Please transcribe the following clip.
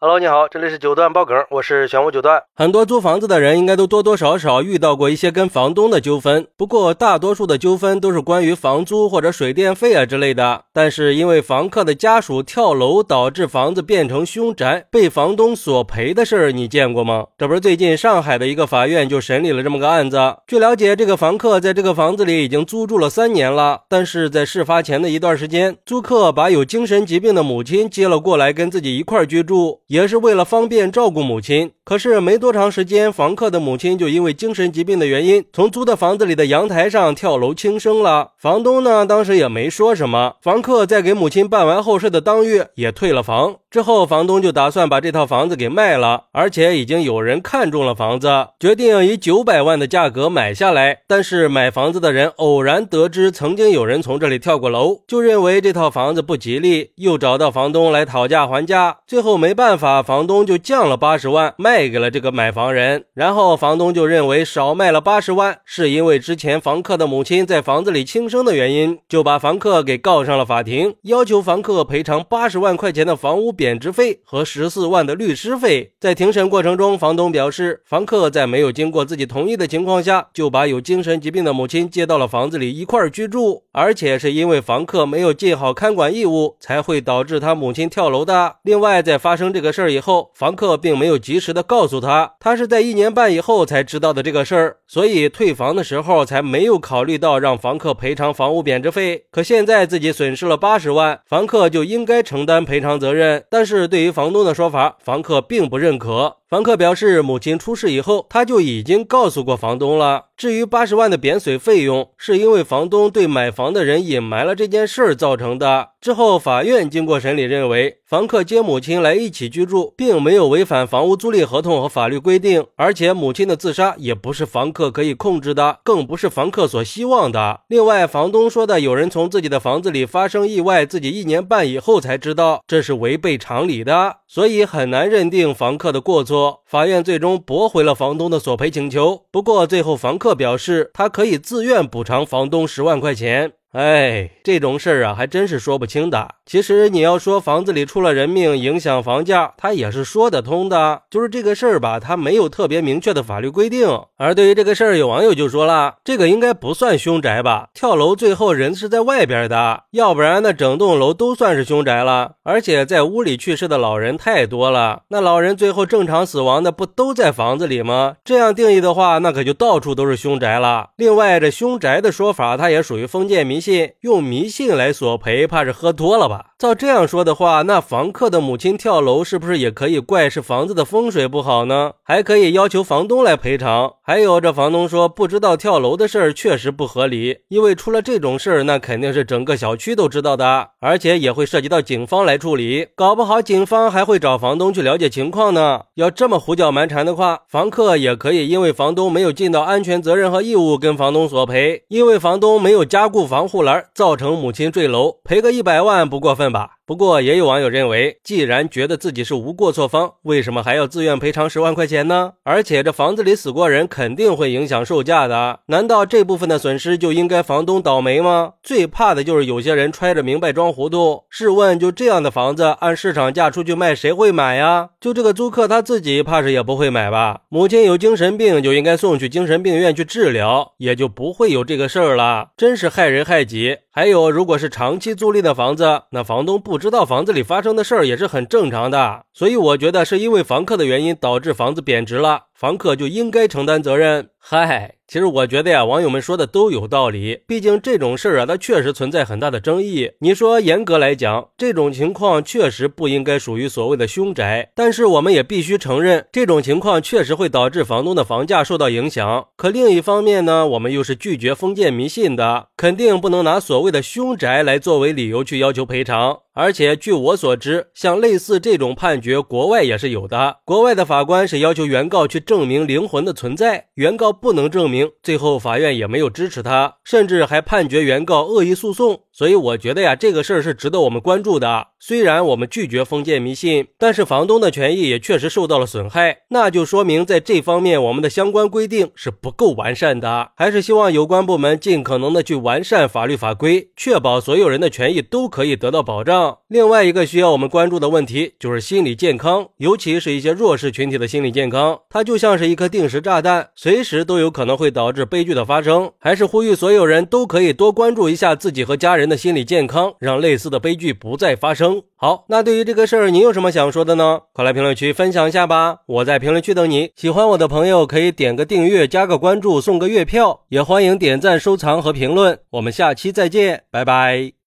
Hello，你好，这里是九段爆梗，我是玄武九段。很多租房子的人应该都多多少少遇到过一些跟房东的纠纷，不过大多数的纠纷都是关于房租或者水电费啊之类的。但是因为房客的家属跳楼导致房子变成凶宅，被房东索赔的事儿，你见过吗？这不是最近上海的一个法院就审理了这么个案子。据了解，这个房客在这个房子里已经租住了三年了，但是在事发前的一段时间，租客把有精神疾病的母亲接了过来跟自己一块居住。也是为了方便照顾母亲，可是没多长时间，房客的母亲就因为精神疾病的原因，从租的房子里的阳台上跳楼轻生了。房东呢，当时也没说什么。房客在给母亲办完后事的当月，也退了房。之后，房东就打算把这套房子给卖了，而且已经有人看中了房子，决定以九百万的价格买下来。但是买房子的人偶然得知曾经有人从这里跳过楼，就认为这套房子不吉利，又找到房东来讨价还价。最后没办法。房东就降了八十万卖给了这个买房人，然后房东就认为少卖了八十万是因为之前房客的母亲在房子里轻生的原因，就把房客给告上了法庭，要求房客赔偿八十万块钱的房屋贬值费和十四万的律师费。在庭审过程中，房东表示，房客在没有经过自己同意的情况下，就把有精神疾病的母亲接到了房子里一块居住，而且是因为房客没有尽好看管义务，才会导致他母亲跳楼的。另外，在发生这个。事儿以后，房客并没有及时的告诉他，他是在一年半以后才知道的这个事儿，所以退房的时候才没有考虑到让房客赔偿房屋贬值费。可现在自己损失了八十万，房客就应该承担赔偿责任。但是对于房东的说法，房客并不认可。房客表示，母亲出事以后，他就已经告诉过房东了。至于八十万的贬损费用，是因为房东对买房的人隐瞒了这件事儿造成的。之后，法院经过审理认为，房客接母亲来一起居住，并没有违反房屋租赁合同和法律规定，而且母亲的自杀也不是房客可以控制的，更不是房客所希望的。另外，房东说的有人从自己的房子里发生意外，自己一年半以后才知道，这是违背常理的，所以很难认定房客的过错。法院最终驳回了房东的索赔请求。不过，最后房客表示，他可以自愿补偿房东十万块钱。哎，这种事儿啊，还真是说不清的。其实你要说房子里出了人命，影响房价，他也是说得通的。就是这个事儿吧，他没有特别明确的法律规定。而对于这个事儿，有网友就说了，这个应该不算凶宅吧？跳楼最后人是在外边的，要不然那整栋楼都算是凶宅了。而且在屋里去世的老人太多了，那老人最后正常死亡的不都在房子里吗？这样定义的话，那可就到处都是凶宅了。另外，这凶宅的说法，它也属于封建迷。信用迷信来索赔，怕是喝多了吧？照这样说的话，那房客的母亲跳楼是不是也可以怪是房子的风水不好呢？还可以要求房东来赔偿。还有这房东说不知道跳楼的事儿，确实不合理，因为出了这种事儿，那肯定是整个小区都知道的，而且也会涉及到警方来处理，搞不好警方还会找房东去了解情况呢。要这么胡搅蛮缠的话，房客也可以因为房东没有尽到安全责任和义务，跟房东索赔，因为房东没有加固防。护栏造成母亲坠楼，赔个一百万不过分吧？不过，也有网友认为，既然觉得自己是无过错方，为什么还要自愿赔偿十万块钱呢？而且这房子里死过人，肯定会影响售价的。难道这部分的损失就应该房东倒霉吗？最怕的就是有些人揣着明白装糊涂。试问，就这样的房子，按市场价出去卖，谁会买呀？就这个租客他自己，怕是也不会买吧？母亲有精神病，就应该送去精神病院去治疗，也就不会有这个事儿了。真是害人害己。还有，如果是长期租赁的房子，那房东不知道房子里发生的事儿也是很正常的。所以我觉得是因为房客的原因导致房子贬值了，房客就应该承担责任。嗨。其实我觉得呀，网友们说的都有道理。毕竟这种事儿啊，它确实存在很大的争议。你说严格来讲，这种情况确实不应该属于所谓的凶宅。但是我们也必须承认，这种情况确实会导致房东的房价受到影响。可另一方面呢，我们又是拒绝封建迷信的，肯定不能拿所谓的凶宅来作为理由去要求赔偿。而且据我所知，像类似这种判决，国外也是有的。国外的法官是要求原告去证明灵魂的存在，原告。不能证明，最后法院也没有支持他，甚至还判决原告恶意诉讼。所以我觉得呀，这个事儿是值得我们关注的。虽然我们拒绝封建迷信，但是房东的权益也确实受到了损害，那就说明在这方面我们的相关规定是不够完善的。还是希望有关部门尽可能的去完善法律法规，确保所有人的权益都可以得到保障。另外一个需要我们关注的问题就是心理健康，尤其是一些弱势群体的心理健康，它就像是一颗定时炸弹，随时都有可能会导致悲剧的发生。还是呼吁所有人都可以多关注一下自己和家人的心理健康，让类似的悲剧不再发生。好，那对于这个事儿，你有什么想说的呢？快来评论区分享一下吧！我在评论区等你。喜欢我的朋友可以点个订阅、加个关注、送个月票，也欢迎点赞、收藏和评论。我们下期再见，拜拜。